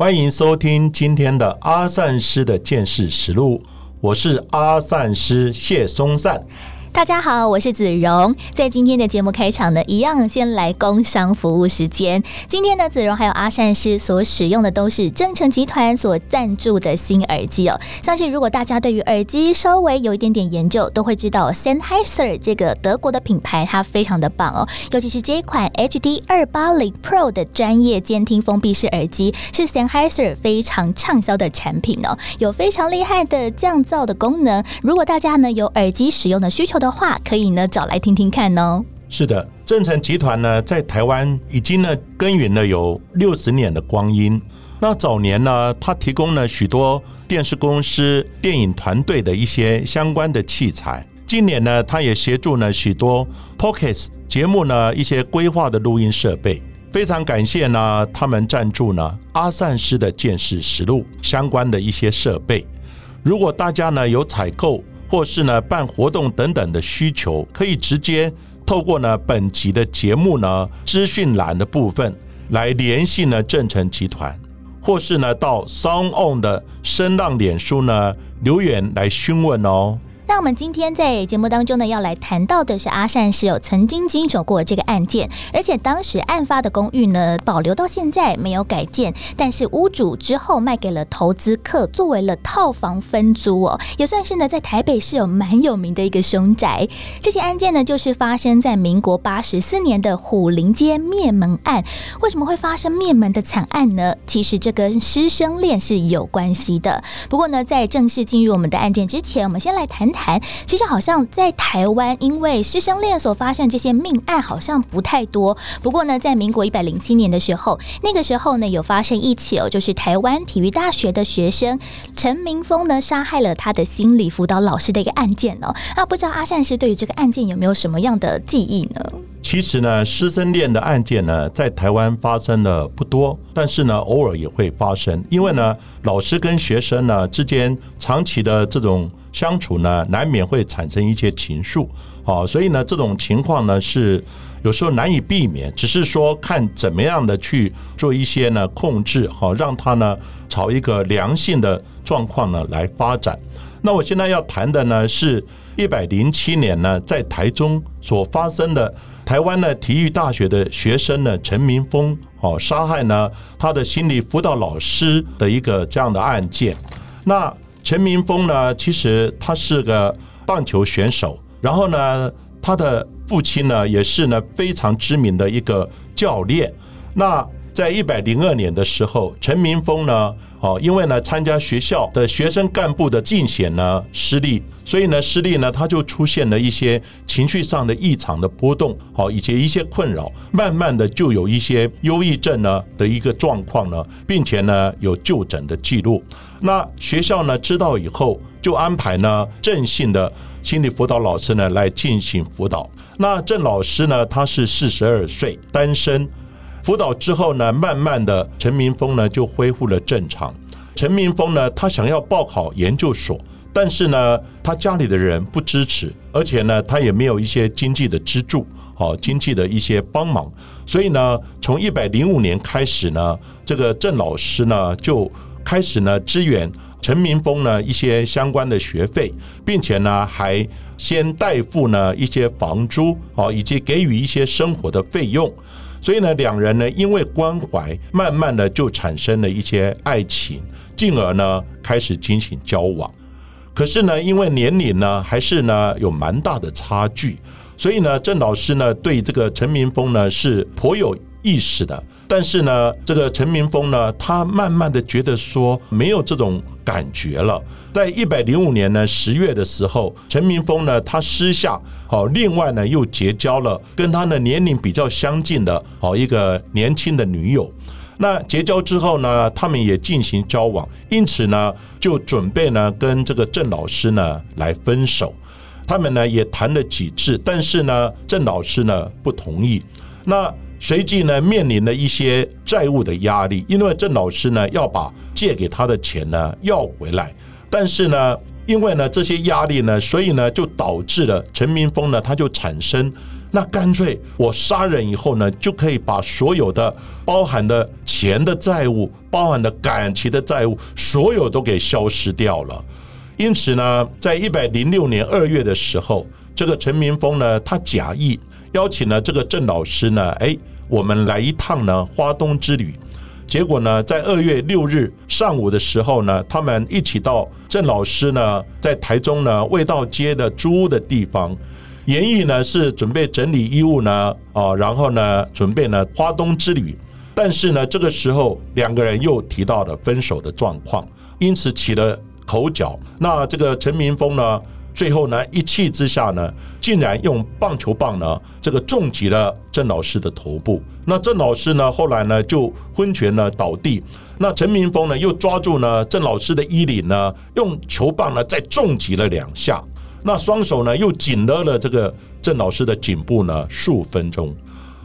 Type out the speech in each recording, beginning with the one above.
欢迎收听今天的阿善师的见识实录，我是阿善师谢松善。大家好，我是子荣。在今天的节目开场呢，一样先来工商服务时间。今天呢，子荣还有阿善师所使用的都是正成集团所赞助的新耳机哦。相信如果大家对于耳机稍微有一点点研究，都会知道 Sennheiser 这个德国的品牌，它非常的棒哦。尤其是这一款 HD 二八零 Pro 的专业监听封闭式耳机，是 Sennheiser 非常畅销的产品哦，有非常厉害的降噪的功能。如果大家呢有耳机使用的需求的话，可以呢找来听听看哦。是的，正成集团呢在台湾已经呢耕耘了有六十年的光阴。那早年呢，它提供了许多电视公司、电影团队的一些相关的器材。近年呢，它也协助呢许多 Pockets 节目呢一些规划的录音设备。非常感谢呢，他们赞助呢阿善师的见识实录相关的一些设备。如果大家呢有采购，或是呢办活动等等的需求，可以直接透过呢本集的节目呢资讯栏的部分来联系呢正成集团，或是呢到 Song On 的声浪脸书呢留言来询问哦。那我们今天在节目当中呢，要来谈到的是阿善是有曾经经手过这个案件，而且当时案发的公寓呢，保留到现在没有改建，但是屋主之后卖给了投资客，作为了套房分租哦，也算是呢在台北市有蛮有名的一个凶宅。这起案件呢，就是发生在民国八十四年的虎林街灭门案。为什么会发生灭门的惨案呢？其实这跟师生恋是有关系的。不过呢，在正式进入我们的案件之前，我们先来谈谈。谈，其实好像在台湾，因为师生恋所发生这些命案好像不太多。不过呢，在民国一百零七年的时候，那个时候呢有发生一起哦，就是台湾体育大学的学生陈明峰呢杀害了他的心理辅导老师的一个案件哦。那不知道阿善师对于这个案件有没有什么样的记忆呢？其实呢，师生恋的案件呢，在台湾发生的不多，但是呢，偶尔也会发生。因为呢，老师跟学生呢之间长期的这种。相处呢，难免会产生一些情愫，好，所以呢，这种情况呢是有时候难以避免，只是说看怎么样的去做一些呢控制，好，让他呢朝一个良性的状况呢来发展。那我现在要谈的呢，是一百零七年呢，在台中所发生的台湾的体育大学的学生呢陈明峰，哦，杀害呢他的心理辅导老师的一个这样的案件，那。陈明峰呢，其实他是个棒球选手，然后呢，他的父亲呢也是呢非常知名的一个教练。那在一百零二年的时候，陈明峰呢，哦，因为呢参加学校的学生干部的竞选呢失利，所以呢失利呢他就出现了一些情绪上的异常的波动，好，以及一些困扰，慢慢的就有一些忧郁症呢的一个状况呢，并且呢有就诊的记录。那学校呢知道以后，就安排呢郑姓的心理辅导老师呢来进行辅导。那郑老师呢，他是四十二岁，单身。辅导之后呢，慢慢的陈明峰呢就恢复了正常。陈明峰呢，他想要报考研究所，但是呢，他家里的人不支持，而且呢，他也没有一些经济的资助，好经济的一些帮忙。所以呢，从一百零五年开始呢，这个郑老师呢就。开始呢，支援陈明峰呢一些相关的学费，并且呢还先代付呢一些房租哦，以及给予一些生活的费用。所以呢，两人呢因为关怀，慢慢的就产生了一些爱情，进而呢开始进行交往。可是呢，因为年龄呢还是呢有蛮大的差距，所以呢郑老师呢对这个陈明峰呢是颇有意识的。但是呢，这个陈明峰呢，他慢慢的觉得说没有这种感觉了。在一百零五年呢十月的时候，陈明峰呢，他私下好，另外呢又结交了跟他的年龄比较相近的好一个年轻的女友。那结交之后呢，他们也进行交往，因此呢，就准备呢跟这个郑老师呢来分手。他们呢也谈了几次，但是呢，郑老师呢不同意。那随即呢面临了一些债务的压力，因为郑老师呢要把借给他的钱呢要回来，但是呢，因为呢这些压力呢，所以呢就导致了陈明峰呢他就产生。那干脆我杀人以后呢，就可以把所有的包含的钱的债务、包含的感情的债务，所有都给消失掉了。因此呢，在一百零六年二月的时候，这个陈明峰呢，他假意邀请了这个郑老师呢，哎，我们来一趟呢花东之旅。结果呢，在二月六日上午的时候呢，他们一起到郑老师呢在台中呢味道街的租屋的地方。言意呢是准备整理衣物呢，啊，然后呢准备呢花东之旅，但是呢这个时候两个人又提到了分手的状况，因此起了口角。那这个陈明峰呢，最后呢一气之下呢，竟然用棒球棒呢这个重击了郑老师的头部。那郑老师呢后来呢就昏厥呢倒地，那陈明峰呢又抓住呢郑老师的衣领呢，用球棒呢再重击了两下。那双手呢，又紧勒了这个郑老师的颈部呢，数分钟。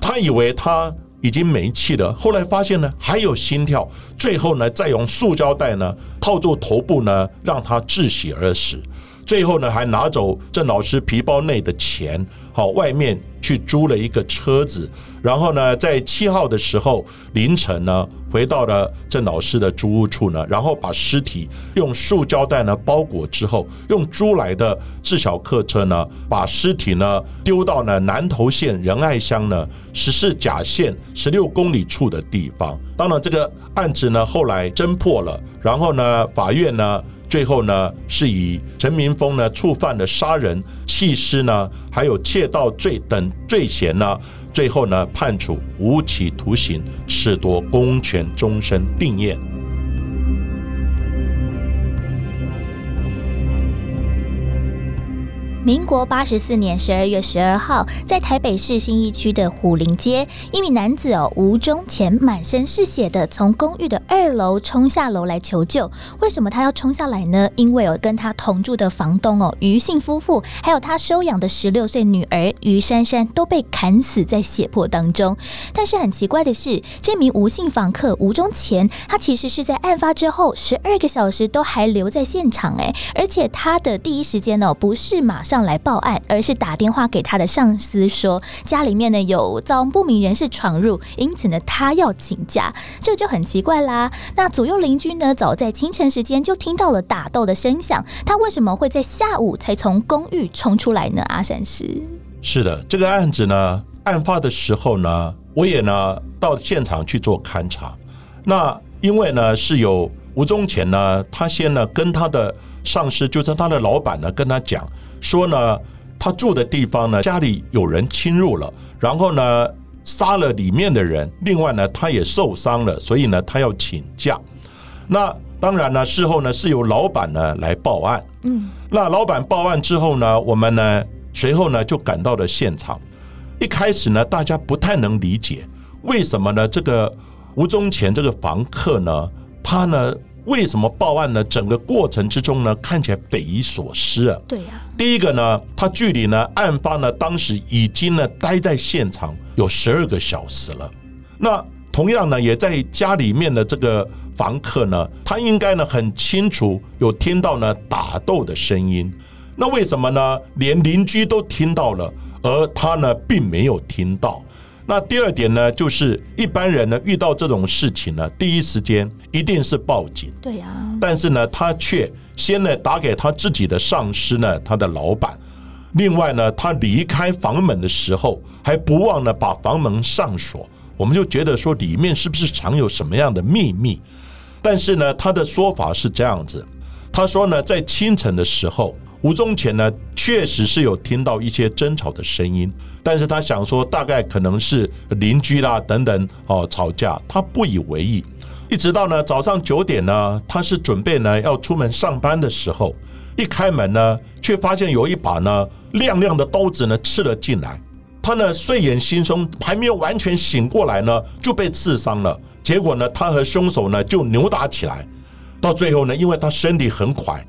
他以为他已经没气了，后来发现呢，还有心跳。最后呢，再用塑胶袋呢套住头部呢，让他窒息而死。最后呢，还拿走郑老师皮包内的钱，好，外面去租了一个车子，然后呢，在七号的时候凌晨呢，回到了郑老师的租屋处呢，然后把尸体用塑胶袋呢包裹之后，用租来的自小客车呢，把尸体呢丢到了南投县仁爱乡呢十四甲线十六公里处的地方。当然，这个案子呢后来侦破了，然后呢，法院呢。最后呢，是以陈明峰呢触犯了杀人、弃尸呢，还有窃盗罪等罪嫌呢，最后呢判处无期徒刑，褫夺公权，终身定谳。民国八十四年十二月十二号，在台北市新义区的虎林街，一名男子哦吴中前满身是血的从公寓的二楼冲下楼来求救。为什么他要冲下来呢？因为哦跟他同住的房东哦于姓夫妇，还有他收养的十六岁女儿于珊珊都被砍死在血泊当中。但是很奇怪的是，这名吴姓房客吴中前，他其实是在案发之后十二个小时都还留在现场哎，而且他的第一时间哦不是马上。上来报案，而是打电话给他的上司说家里面呢有遭不明人士闯入，因此呢他要请假，这就很奇怪啦。那左右邻居呢早在清晨时间就听到了打斗的声响，他为什么会在下午才从公寓冲出来呢？阿善师是的，这个案子呢案发的时候呢，我也呢到现场去做勘查。那因为呢是有吴宗前呢，他先呢跟他的上司，就是他的老板呢跟他讲。说呢，他住的地方呢，家里有人侵入了，然后呢，杀了里面的人。另外呢，他也受伤了，所以呢，他要请假。那当然呢，事后呢，是由老板呢来报案。嗯，那老板报案之后呢，我们呢随后呢就赶到了现场。一开始呢，大家不太能理解为什么呢？这个吴宗前这个房客呢，他呢。为什么报案呢？整个过程之中呢，看起来匪夷所思啊。对呀。第一个呢，他距离呢案发呢当时已经呢待在现场有十二个小时了。那同样呢，也在家里面的这个房客呢，他应该呢很清楚有听到呢打斗的声音。那为什么呢？连邻居都听到了，而他呢并没有听到。那第二点呢，就是一般人呢遇到这种事情呢，第一时间一定是报警。对呀。但是呢，他却先呢打给他自己的上司呢，他的老板。另外呢，他离开房门的时候，还不忘呢把房门上锁。我们就觉得说，里面是不是藏有什么样的秘密？但是呢，他的说法是这样子，他说呢，在清晨的时候。吴宗前呢，确实是有听到一些争吵的声音，但是他想说大概可能是邻居啦等等哦吵架，他不以为意。一直到呢早上九点呢，他是准备呢要出门上班的时候，一开门呢，却发现有一把呢亮亮的刀子呢刺了进来。他呢睡眼惺忪，还没有完全醒过来呢，就被刺伤了。结果呢，他和凶手呢就扭打起来。到最后呢，因为他身体很快，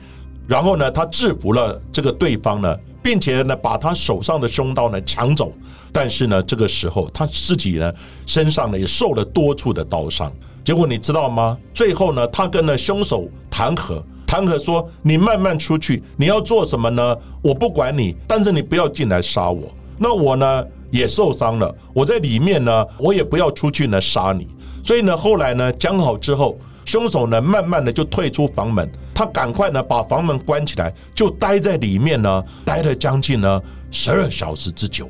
然后呢，他制服了这个对方呢，并且呢，把他手上的凶刀呢抢走。但是呢，这个时候他自己呢身上呢也受了多处的刀伤。结果你知道吗？最后呢，他跟呢凶手谈和，谈和说：“你慢慢出去，你要做什么呢？我不管你，但是你不要进来杀我。那我呢也受伤了，我在里面呢，我也不要出去呢杀你。所以呢，后来呢讲好之后，凶手呢慢慢的就退出房门，他赶快呢把房门关起来，就待在里面呢，待了将近呢十二小时之久。”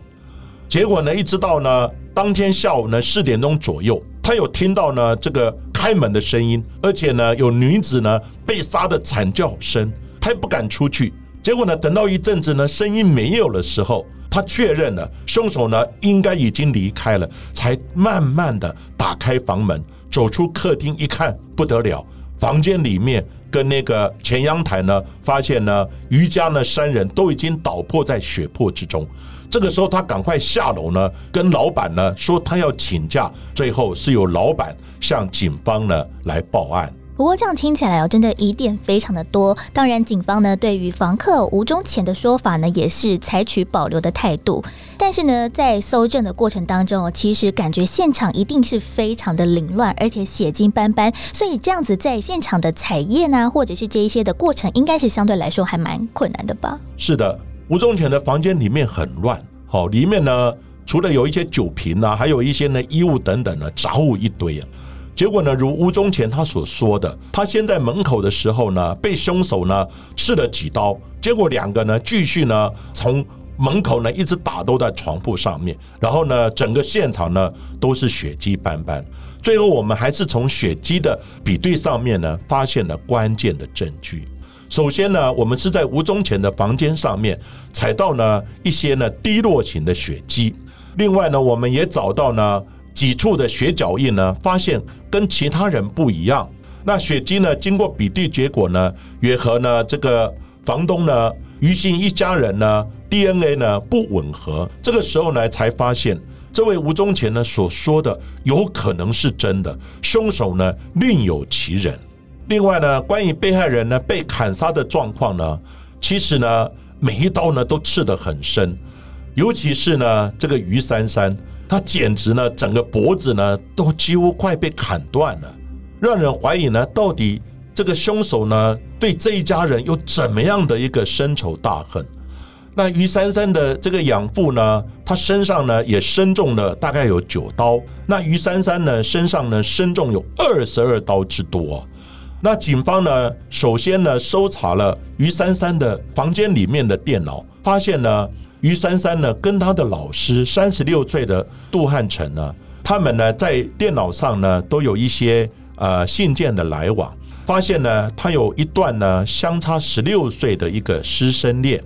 结果呢，一直到呢当天下午呢四点钟左右，他有听到呢这个开门的声音，而且呢有女子呢被杀的惨叫声，他也不敢出去。结果呢，等到一阵子呢声音没有的时候，他确认了凶手呢应该已经离开了，才慢慢的打开房门，走出客厅一看，不得了，房间里面跟那个前阳台呢，发现呢余家呢三人都已经倒破在血泊之中。这个时候，他赶快下楼呢，跟老板呢说他要请假。最后是由老板向警方呢来报案。不过这样听起来哦，真的疑点非常的多。当然，警方呢对于房客吴忠前的说法呢，也是采取保留的态度。但是呢，在搜证的过程当中哦，其实感觉现场一定是非常的凌乱，而且血迹斑斑。所以这样子在现场的采验啊，或者是这一些的过程，应该是相对来说还蛮困难的吧？是的。吴宗全的房间里面很乱，好，里面呢除了有一些酒瓶啊，还有一些呢衣物等等的杂物一堆啊。结果呢，如吴宗前他所说的，他先在门口的时候呢，被凶手呢刺了几刀，结果两个呢继续呢从门口呢一直打都在床铺上面，然后呢整个现场呢都是血迹斑斑。最后我们还是从血迹的比对上面呢发现了关键的证据。首先呢，我们是在吴宗前的房间上面采到呢一些呢滴落型的血迹，另外呢，我们也找到呢几处的血脚印呢，发现跟其他人不一样。那血迹呢，经过比对结果呢，也和呢这个房东呢于姓一家人呢 DNA 呢不吻合。这个时候呢，才发现这位吴宗前呢所说的有可能是真的，凶手呢另有其人。另外呢，关于被害人呢被砍杀的状况呢，其实呢每一刀呢都刺得很深，尤其是呢这个于珊珊，他简直呢整个脖子呢都几乎快被砍断了，让人怀疑呢到底这个凶手呢对这一家人有怎么样的一个深仇大恨？那于珊珊的这个养父呢，他身上呢也身中了大概有九刀，那于珊珊呢身上呢身中有二十二刀之多。那警方呢，首先呢，搜查了于珊珊的房间里面的电脑，发现呢，于珊珊呢跟他的老师三十六岁的杜汉成呢，他们呢在电脑上呢都有一些呃信件的来往，发现呢他有一段呢相差十六岁的一个师生恋。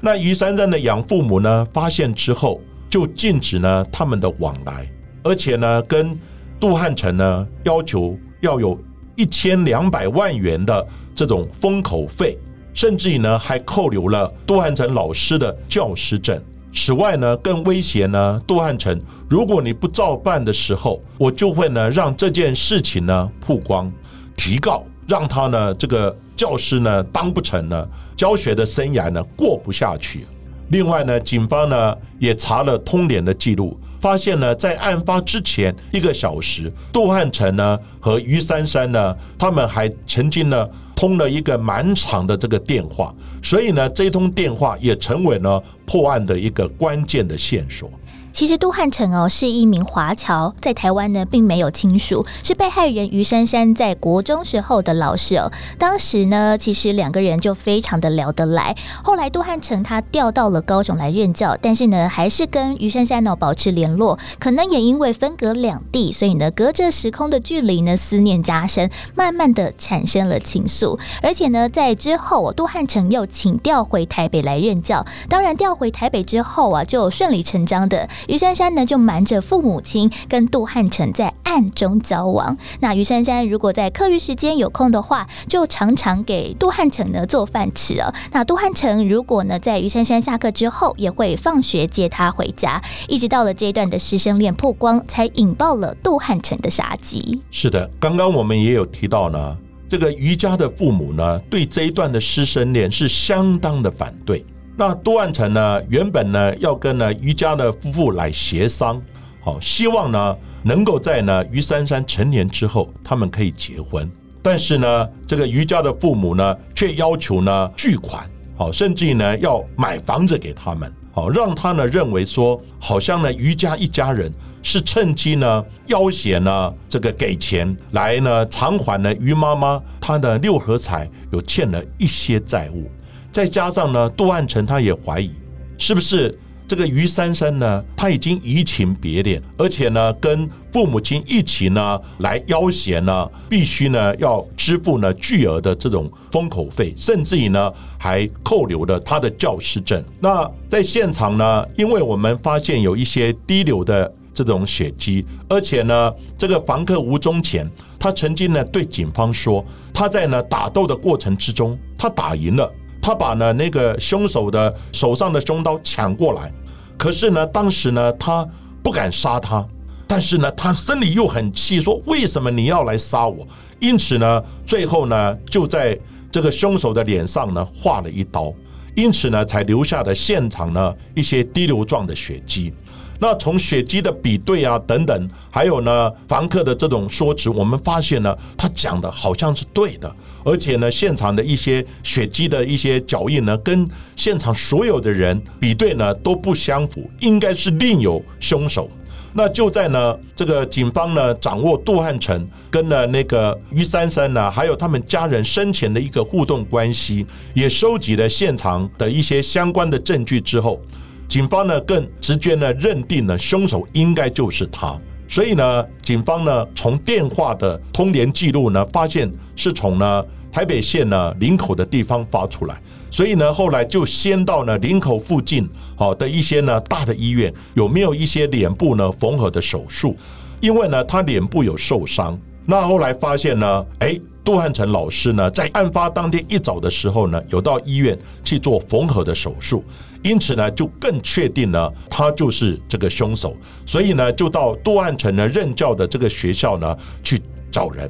那于珊珊的养父母呢发现之后，就禁止呢他们的往来，而且呢跟杜汉成呢要求要有。一千两百万元的这种封口费，甚至于呢还扣留了杜汉成老师的教师证。此外呢，更威胁呢杜汉成，如果你不照办的时候，我就会呢让这件事情呢曝光，提告，让他呢这个教师呢当不成呢，教学的生涯呢过不下去。另外呢，警方呢也查了通联的记录。发现呢，在案发之前一个小时，杜汉成呢和于珊珊呢，他们还曾经呢通了一个蛮长的这个电话，所以呢，这通电话也成为了破案的一个关键的线索。其实杜汉成哦是一名华侨，在台湾呢并没有亲属，是被害人于珊珊在国中时候的老师哦。当时呢，其实两个人就非常的聊得来。后来杜汉成他调到了高雄来任教，但是呢，还是跟于珊珊呢保持联络。可能也因为分隔两地，所以呢，隔着时空的距离呢，思念加深，慢慢的产生了情愫。而且呢，在之后，杜汉成又请调回台北来任教。当然，调回台北之后啊，就顺理成章的。于珊珊呢就瞒着父母亲跟杜汉成在暗中交往。那于珊珊如果在课余时间有空的话，就常常给杜汉成呢做饭吃哦。那杜汉成如果呢在于珊珊下课之后，也会放学接她回家，一直到了这一段的师生恋曝光，才引爆了杜汉成的杀机。是的，刚刚我们也有提到呢。这个于家的父母呢，对这一段的师生恋是相当的反对。那杜万成呢，原本呢要跟呢于家的夫妇来协商，好，希望呢能够在呢于珊珊成年之后，他们可以结婚。但是呢，这个于家的父母呢，却要求呢巨款，好，甚至于呢要买房子给他们。好，让他呢认为说，好像呢于家一家人是趁机呢要挟呢这个给钱来呢偿还呢于妈妈她的六合彩有欠了一些债务，再加上呢杜汉成他也怀疑是不是。这个于珊珊呢，她已经移情别恋，而且呢，跟父母亲一起呢来要挟呢，必须呢要支付呢巨额的这种封口费，甚至于呢还扣留了他的教师证。那在现场呢，因为我们发现有一些滴流的这种血迹，而且呢，这个房客吴宗前他曾经呢对警方说，他在呢打斗的过程之中，他打赢了。他把呢那个凶手的手上的凶刀抢过来，可是呢，当时呢他不敢杀他，但是呢他心里又很气，说为什么你要来杀我？因此呢，最后呢就在这个凶手的脸上呢划了一刀，因此呢才留下的现场呢一些滴流状的血迹。那从血迹的比对啊等等，还有呢房客的这种说辞，我们发现呢，他讲的好像是对的，而且呢现场的一些血迹的一些脚印呢，跟现场所有的人比对呢都不相符，应该是另有凶手。那就在呢这个警方呢掌握杜汉成跟呢那个于珊珊呢，还有他们家人生前的一个互动关系，也收集了现场的一些相关的证据之后。警方呢更直接呢认定呢凶手应该就是他，所以呢警方呢从电话的通联记录呢发现是从呢台北县呢林口的地方发出来，所以呢后来就先到呢林口附近好的一些呢大的医院有没有一些脸部呢缝合的手术，因为呢他脸部有受伤，那后来发现呢哎。杜汉成老师呢，在案发当天一早的时候呢，有到医院去做缝合的手术，因此呢，就更确定了他就是这个凶手，所以呢，就到杜汉成呢任教的这个学校呢去找人，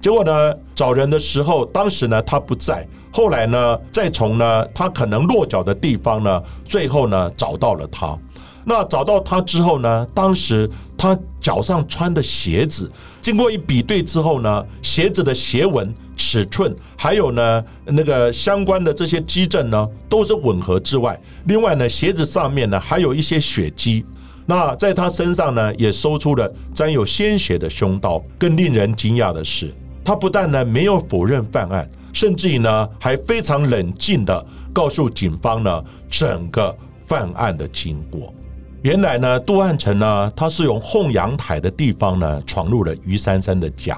结果呢，找人的时候，当时呢他不在，后来呢，再从呢他可能落脚的地方呢，最后呢找到了他。那找到他之后呢？当时他脚上穿的鞋子，经过一比对之后呢，鞋子的鞋纹、尺寸，还有呢那个相关的这些基证呢，都是吻合之外，另外呢，鞋子上面呢还有一些血迹。那在他身上呢，也搜出了沾有鲜血的凶刀。更令人惊讶的是，他不但呢没有否认犯案，甚至于呢还非常冷静的告诉警方呢整个犯案的经过。原来呢，杜汉成呢，他是从后阳台的地方呢，闯入了于珊珊的家。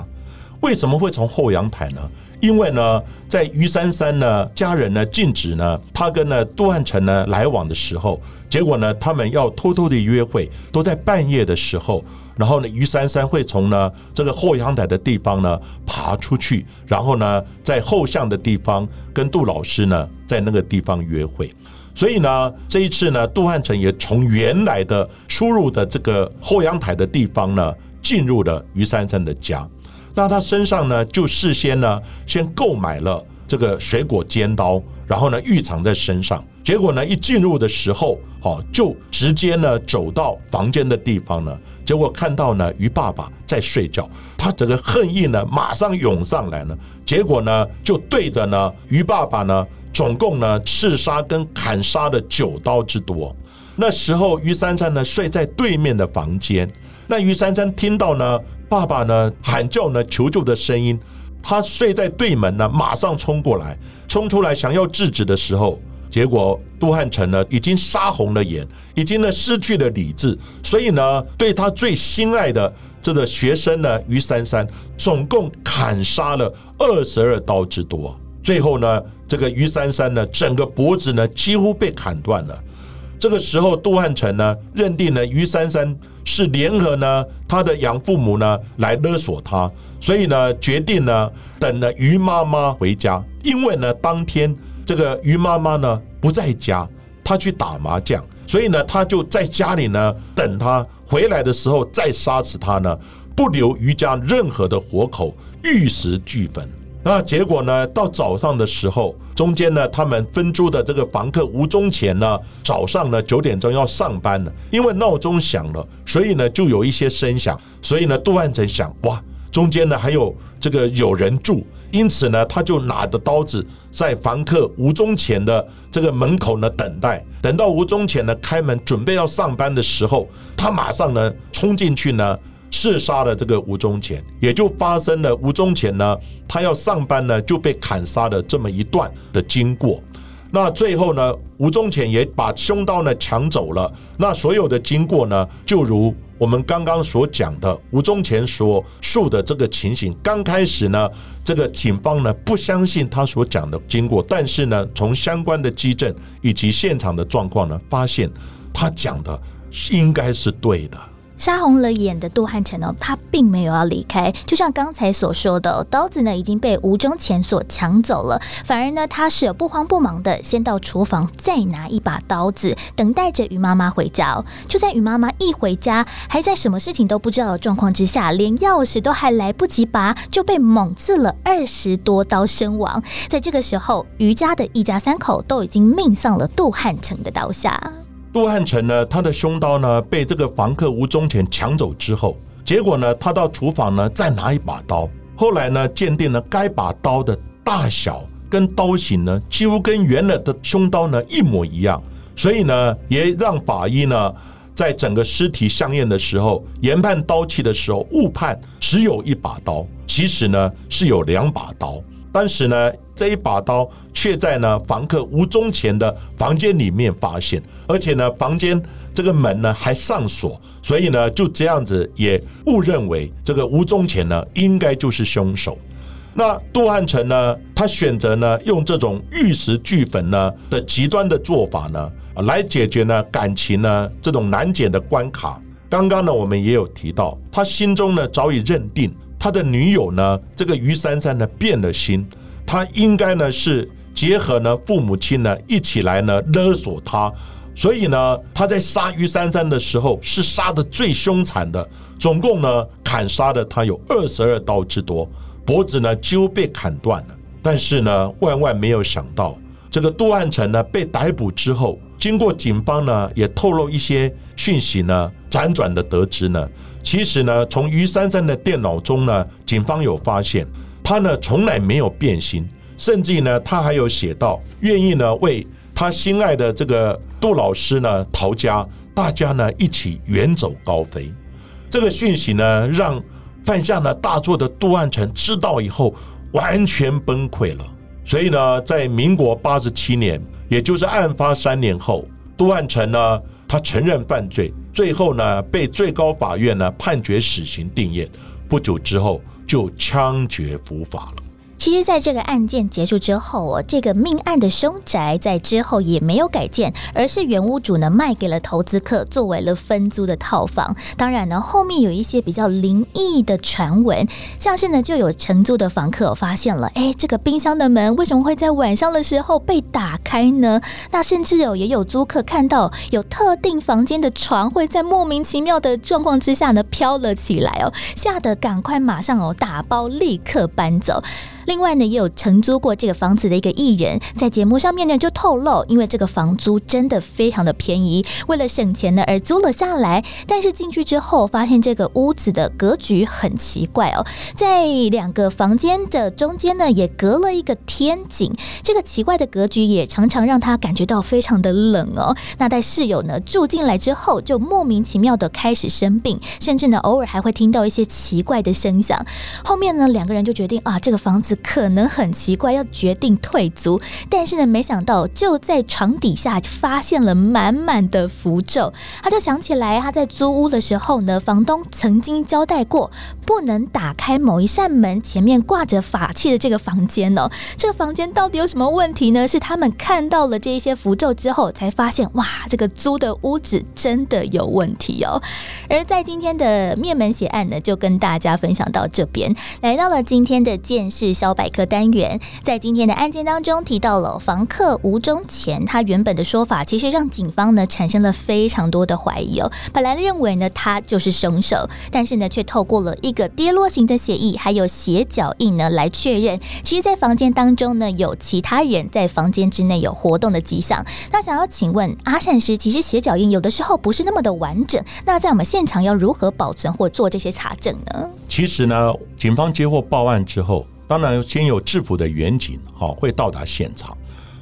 为什么会从后阳台呢？因为呢，在于珊珊呢家人呢禁止呢他跟呢杜汉成呢来往的时候，结果呢他们要偷偷的约会，都在半夜的时候，然后呢于珊珊会从呢这个后阳台的地方呢爬出去，然后呢在后巷的地方跟杜老师呢在那个地方约会。所以呢，这一次呢，杜汉成也从原来的出入的这个后阳台的地方呢，进入了于珊珊的家。那他身上呢，就事先呢，先购买了这个水果尖刀，然后呢，预藏在身上。结果呢，一进入的时候，哦，就直接呢，走到房间的地方呢，结果看到呢，于爸爸在睡觉，他整个恨意呢，马上涌上来了。结果呢，就对着呢，于爸爸呢。总共呢，刺杀跟砍杀的九刀之多。那时候，于珊珊呢睡在对面的房间。那于珊珊听到呢，爸爸呢喊叫呢求救的声音，他睡在对门呢，马上冲过来，冲出来想要制止的时候，结果杜汉成呢已经杀红了眼，已经呢失去了理智，所以呢，对他最心爱的这个学生呢，于珊珊，总共砍杀了二十二刀之多。最后呢，这个于珊珊呢，整个脖子呢几乎被砍断了。这个时候，杜汉成呢认定呢于珊珊是联合呢他的养父母呢来勒索他，所以呢决定呢等了于妈妈回家，因为呢当天这个于妈妈呢不在家，她去打麻将，所以呢他就在家里呢等她回来的时候再杀死她呢，不留于家任何的活口，玉石俱焚。那结果呢？到早上的时候，中间呢，他们分租的这个房客吴宗前呢，早上呢九点钟要上班了，因为闹钟响了，所以呢就有一些声响，所以呢杜汉成想，哇，中间呢还有这个有人住，因此呢他就拿着刀子在房客吴宗前的这个门口呢等待，等到吴宗前呢开门准备要上班的时候，他马上呢冲进去呢。刺杀了这个吴宗乾，也就发生了吴宗乾呢，他要上班呢就被砍杀的这么一段的经过。那最后呢，吴宗乾也把凶刀呢抢走了。那所有的经过呢，就如我们刚刚所讲的，吴宗乾所述的这个情形。刚开始呢，这个警方呢不相信他所讲的经过，但是呢，从相关的基证以及现场的状况呢，发现他讲的应该是对的。杀红了眼的杜汉成哦，他并没有要离开，就像刚才所说的，刀子呢已经被吴忠前所抢走了，反而呢他是不慌不忙的，先到厨房再拿一把刀子，等待着于妈妈回家。就在于妈妈一回家，还在什么事情都不知道的状况之下，连钥匙都还来不及拔，就被猛刺了二十多刀身亡。在这个时候，于家的一家三口都已经命丧了杜汉成的刀下。杜汉成呢，他的凶刀呢被这个房客吴宗前抢走之后，结果呢，他到厨房呢再拿一把刀，后来呢鉴定了该把刀的大小跟刀型呢几乎跟原来的凶刀呢一模一样，所以呢也让法医呢在整个尸体相验的时候研判刀器的时候误判只有一把刀，其实呢是有两把刀。当时呢，这一把刀却在呢房客吴宗前的房间里面发现，而且呢，房间这个门呢还上锁，所以呢，就这样子也误认为这个吴宗前呢应该就是凶手。那杜汉成呢，他选择呢用这种玉石俱焚呢的极端的做法呢，来解决呢感情呢这种难解的关卡。刚刚呢，我们也有提到，他心中呢早已认定。他的女友呢？这个于珊珊呢变了心，他应该呢是结合呢父母亲呢一起来呢勒索他，所以呢他在杀于珊珊的时候是杀的最凶残的，总共呢砍杀的他有二十二刀之多，脖子呢几乎被砍断了。但是呢万万没有想到，这个杜汉成呢被逮捕之后，经过警方呢也透露一些讯息呢，辗转的得知呢。其实呢，从于珊珊的电脑中呢，警方有发现，他呢从来没有变心，甚至呢，他还有写到愿意呢为他心爱的这个杜老师呢逃家，大家呢一起远走高飞。这个讯息呢，让犯下了大错的杜万成知道以后，完全崩溃了。所以呢，在民国八十七年，也就是案发三年后，杜万成呢。他承认犯罪，最后呢被最高法院呢判决死刑定谳，不久之后就枪决伏法了。其实，在这个案件结束之后哦，这个命案的凶宅在之后也没有改建，而是原屋主呢卖给了投资客，作为了分租的套房。当然呢，后面有一些比较灵异的传闻，像是呢就有承租的房客发现了，哎，这个冰箱的门为什么会在晚上的时候被打开呢？那甚至有也有租客看到有特定房间的床会在莫名其妙的状况之下呢飘了起来哦，吓得赶快马上哦打包立刻搬走。另外呢，也有承租过这个房子的一个艺人，在节目上面呢就透露，因为这个房租真的非常的便宜，为了省钱呢而租了下来。但是进去之后，发现这个屋子的格局很奇怪哦，在两个房间的中间呢，也隔了一个天井。这个奇怪的格局也常常让他感觉到非常的冷哦。那在室友呢住进来之后，就莫名其妙的开始生病，甚至呢偶尔还会听到一些奇怪的声响。后面呢两个人就决定啊，这个房子。可能很奇怪，要决定退租。但是呢，没想到就在床底下就发现了满满的符咒，他就想起来他在租屋的时候呢，房东曾经交代过，不能打开某一扇门前面挂着法器的这个房间哦。这个房间到底有什么问题呢？是他们看到了这一些符咒之后，才发现哇，这个租的屋子真的有问题哦。而在今天的灭门血案呢，就跟大家分享到这边，来到了今天的见识小百科单元。在今天的案件当中提到了房客吴忠前，他原本的说法其实让警方呢产生了非常多的怀疑哦。本来认为呢他就是凶手，但是呢却透过了一个跌落型的协议，还有鞋脚印呢来确认，其实，在房间当中呢有其他人在房间之内有活动的迹象。那想要请问阿善师，其实鞋脚印有的时候不是那么的完整，那在我们现场要如何保存或做这些查证呢？其实呢，警方接获报案之后，当然先有制服的远景，好会到达现场。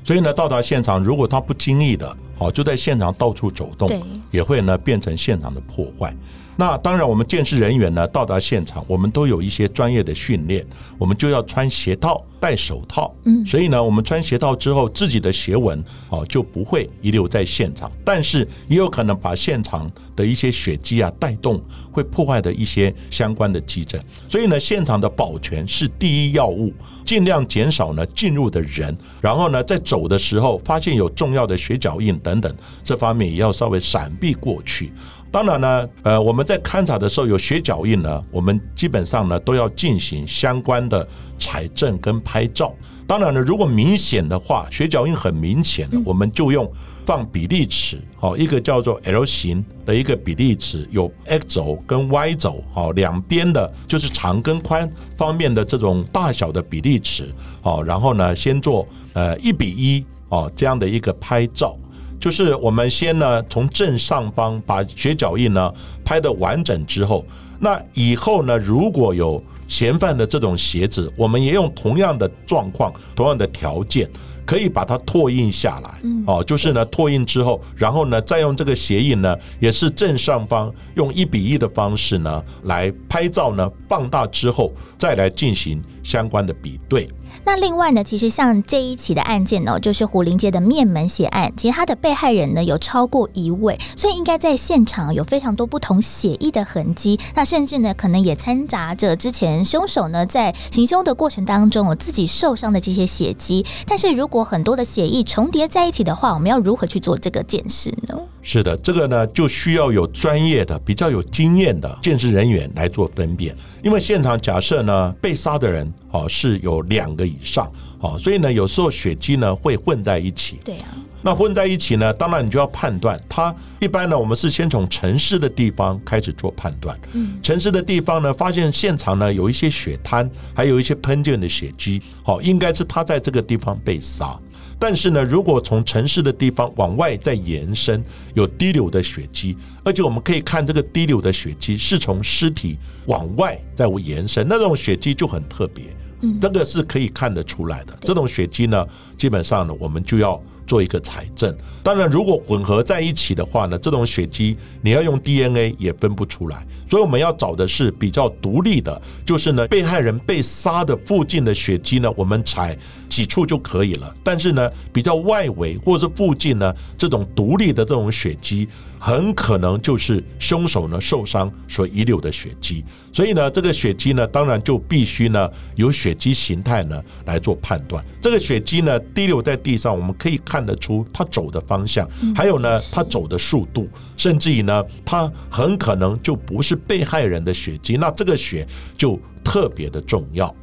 所以呢，到达现场，如果他不经意的，好就在现场到处走动，也会呢变成现场的破坏。那当然，我们建设人员呢到达现场，我们都有一些专业的训练，我们就要穿鞋套、戴手套。嗯，所以呢，我们穿鞋套之后，自己的鞋纹哦就不会遗留在现场，但是也有可能把现场的一些血迹啊带动，会破坏的一些相关的机证。所以呢，现场的保全是第一要务，尽量减少呢进入的人，然后呢在走的时候发现有重要的血脚印等等，这方面也要稍微闪避过去。当然呢，呃，我们在勘察的时候有血脚印呢，我们基本上呢都要进行相关的采证跟拍照。当然呢，如果明显的话，血脚印很明显的，我们就用放比例尺，好，一个叫做 L 型的一个比例尺，有 X 轴跟 Y 轴，好，两边的就是长跟宽方面的这种大小的比例尺，好，然后呢，先做呃一比一哦这样的一个拍照。就是我们先呢，从正上方把血脚印呢拍的完整之后，那以后呢，如果有嫌犯的这种鞋子，我们也用同样的状况、同样的条件，可以把它拓印下来。哦，就是呢，拓印之后，然后呢，再用这个鞋印呢，也是正上方用一比一的方式呢来拍照呢，放大之后再来进行相关的比对。那另外呢，其实像这一起的案件呢，就是虎林街的面门血案，其实他的被害人呢有超过一位，所以应该在现场有非常多不同血液的痕迹。那甚至呢，可能也掺杂着之前凶手呢在行凶的过程当中，有自己受伤的这些血迹。但是如果很多的血液重叠在一起的话，我们要如何去做这个检视呢？是的，这个呢就需要有专业的、比较有经验的鉴识人员来做分辨。因为现场假设呢，被杀的人哦是有两个以上，哦，所以呢有时候血迹呢会混在一起。对啊，那混在一起呢，当然你就要判断。他一般呢，我们是先从城市的地方开始做判断。嗯，城市的地方呢，发现现场呢有一些血滩，还有一些喷溅的血迹，好，应该是他在这个地方被杀。但是呢，如果从城市的地方往外再延伸，有滴流的血迹，而且我们可以看这个滴流的血迹是从尸体往外再延伸，那种血迹就很特别，嗯，这个是可以看得出来的。这种血迹呢，基本上呢，我们就要。做一个采证，当然，如果混合在一起的话呢，这种血迹你要用 DNA 也分不出来，所以我们要找的是比较独立的，就是呢，被害人被杀的附近的血迹呢，我们采几处就可以了。但是呢，比较外围或者附近呢，这种独立的这种血迹。很可能就是凶手呢受伤所遗留的血迹，所以呢，这个血迹呢，当然就必须呢有血迹形态呢来做判断。这个血迹呢滴留在地上，我们可以看得出他走的方向，还有呢他走的速度，甚至于呢，他很可能就不是被害人的血迹，那这个血就特别的重要。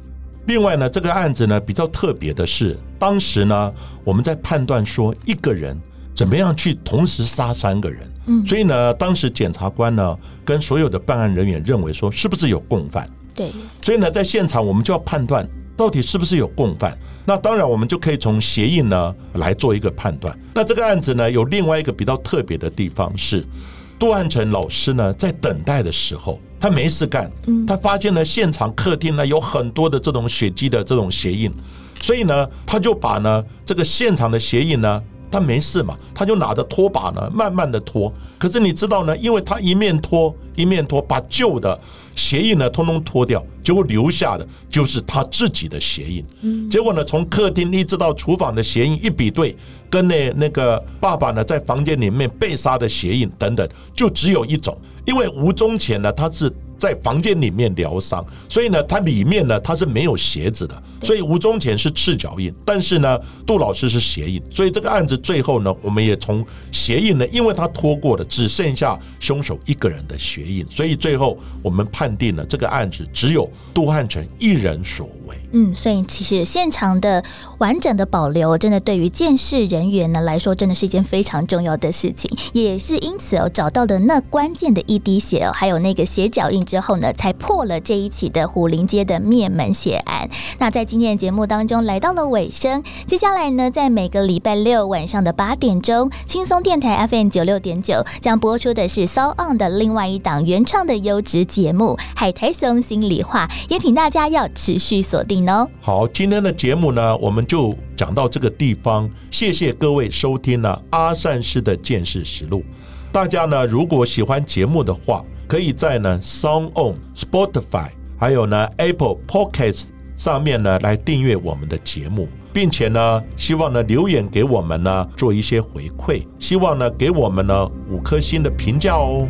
另外呢，这个案子呢比较特别的是，当时呢我们在判断说一个人怎么样去同时杀三个人。嗯，所以呢，当时检察官呢跟所有的办案人员认为说，是不是有共犯？对。所以呢，在现场我们就要判断到底是不是有共犯。那当然，我们就可以从鞋印呢来做一个判断。那这个案子呢，有另外一个比较特别的地方是，杜汉成老师呢在等待的时候，他没事干，他发现了现场客厅呢有很多的这种血迹的这种鞋印，所以呢，他就把呢这个现场的鞋印呢。他没事嘛，他就拿着拖把呢，慢慢的拖。可是你知道呢，因为他一面拖一面拖，把旧的鞋印呢通通脱掉，结果留下的就是他自己的鞋印。嗯，结果呢，从客厅一直到厨房的鞋印一比对，跟那那个爸爸呢在房间里面被杀的鞋印等等，就只有一种，因为吴宗前呢他是。在房间里面疗伤，所以呢，它里面呢，它是没有鞋子的，所以吴宗前是赤脚印，但是呢，杜老师是鞋印，所以这个案子最后呢，我们也从鞋印呢，因为他拖过了，只剩下凶手一个人的鞋印，所以最后我们判定了这个案子只有杜汉成一人所为。嗯，所以其实现场的完整的保留，真的对于监视人人员呢来说，真的是一件非常重要的事情，也是因此哦，找到的那关键的一滴血哦，还有那个鞋脚印。之后呢，才破了这一起的虎林街的灭门血案。那在今天的节目当中来到了尾声，接下来呢，在每个礼拜六晚上的八点钟，轻松电台 FM 九六点九将播出的是 So On 的另外一档原创的优质节目《海苔熊心里话》，也请大家要持续锁定哦。好，今天的节目呢，我们就讲到这个地方，谢谢各位收听了阿善师的见识实录。大家呢，如果喜欢节目的话，可以在呢 Song On、Spotify，还有呢 Apple Podcast 上面呢来订阅我们的节目，并且呢，希望呢留言给我们呢做一些回馈，希望呢给我们呢五颗星的评价哦。